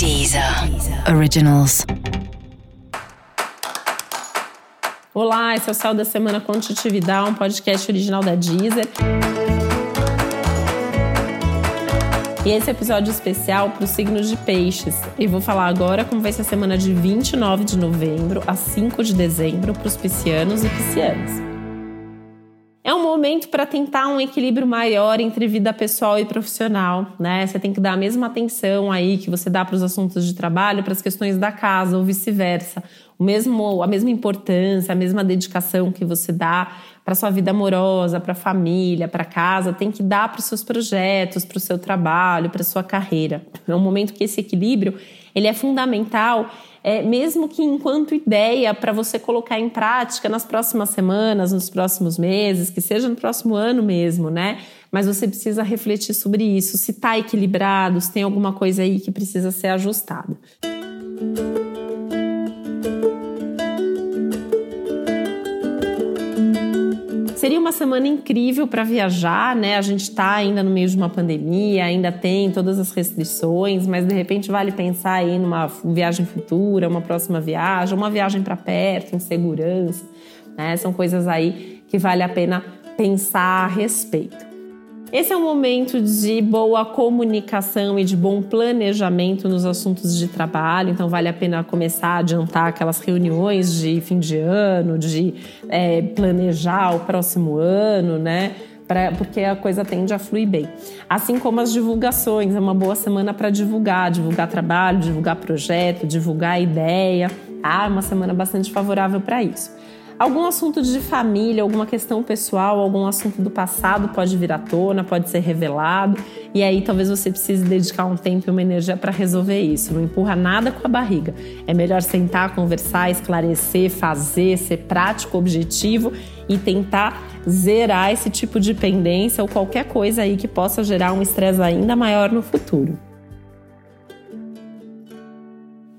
Deezer Originals. Olá, esse é o Céu da Semana Contitividade, um podcast original da Deezer. E esse é episódio especial para os signos de peixes. E vou falar agora como vai ser a semana de 29 de novembro a 5 de dezembro para os piscianos e piscianas. É um momento para tentar um equilíbrio maior entre vida pessoal e profissional, né? Você tem que dar a mesma atenção aí que você dá para os assuntos de trabalho, para as questões da casa ou vice-versa. O mesmo, a mesma importância, a mesma dedicação que você dá para sua vida amorosa, para a família, para casa, tem que dar para os seus projetos, para o seu trabalho, para sua carreira. É um momento que esse equilíbrio ele é fundamental é, mesmo que enquanto ideia para você colocar em prática nas próximas semanas, nos próximos meses, que seja no próximo ano mesmo, né? Mas você precisa refletir sobre isso, se está equilibrado, se tem alguma coisa aí que precisa ser ajustada. Seria uma semana incrível para viajar, né? A gente está ainda no meio de uma pandemia, ainda tem todas as restrições, mas de repente vale pensar aí numa viagem futura, uma próxima viagem, uma viagem para perto, em segurança, né? São coisas aí que vale a pena pensar a respeito. Esse é um momento de boa comunicação e de bom planejamento nos assuntos de trabalho, então vale a pena começar a adiantar aquelas reuniões de fim de ano, de é, planejar o próximo ano, né? Pra, porque a coisa tende a fluir bem. Assim como as divulgações, é uma boa semana para divulgar, divulgar trabalho, divulgar projeto, divulgar ideia. Ah, é uma semana bastante favorável para isso. Algum assunto de família, alguma questão pessoal, algum assunto do passado pode vir à tona, pode ser revelado, e aí talvez você precise dedicar um tempo e uma energia para resolver isso. Não empurra nada com a barriga. É melhor sentar, conversar, esclarecer, fazer, ser prático, objetivo e tentar zerar esse tipo de pendência ou qualquer coisa aí que possa gerar um estresse ainda maior no futuro.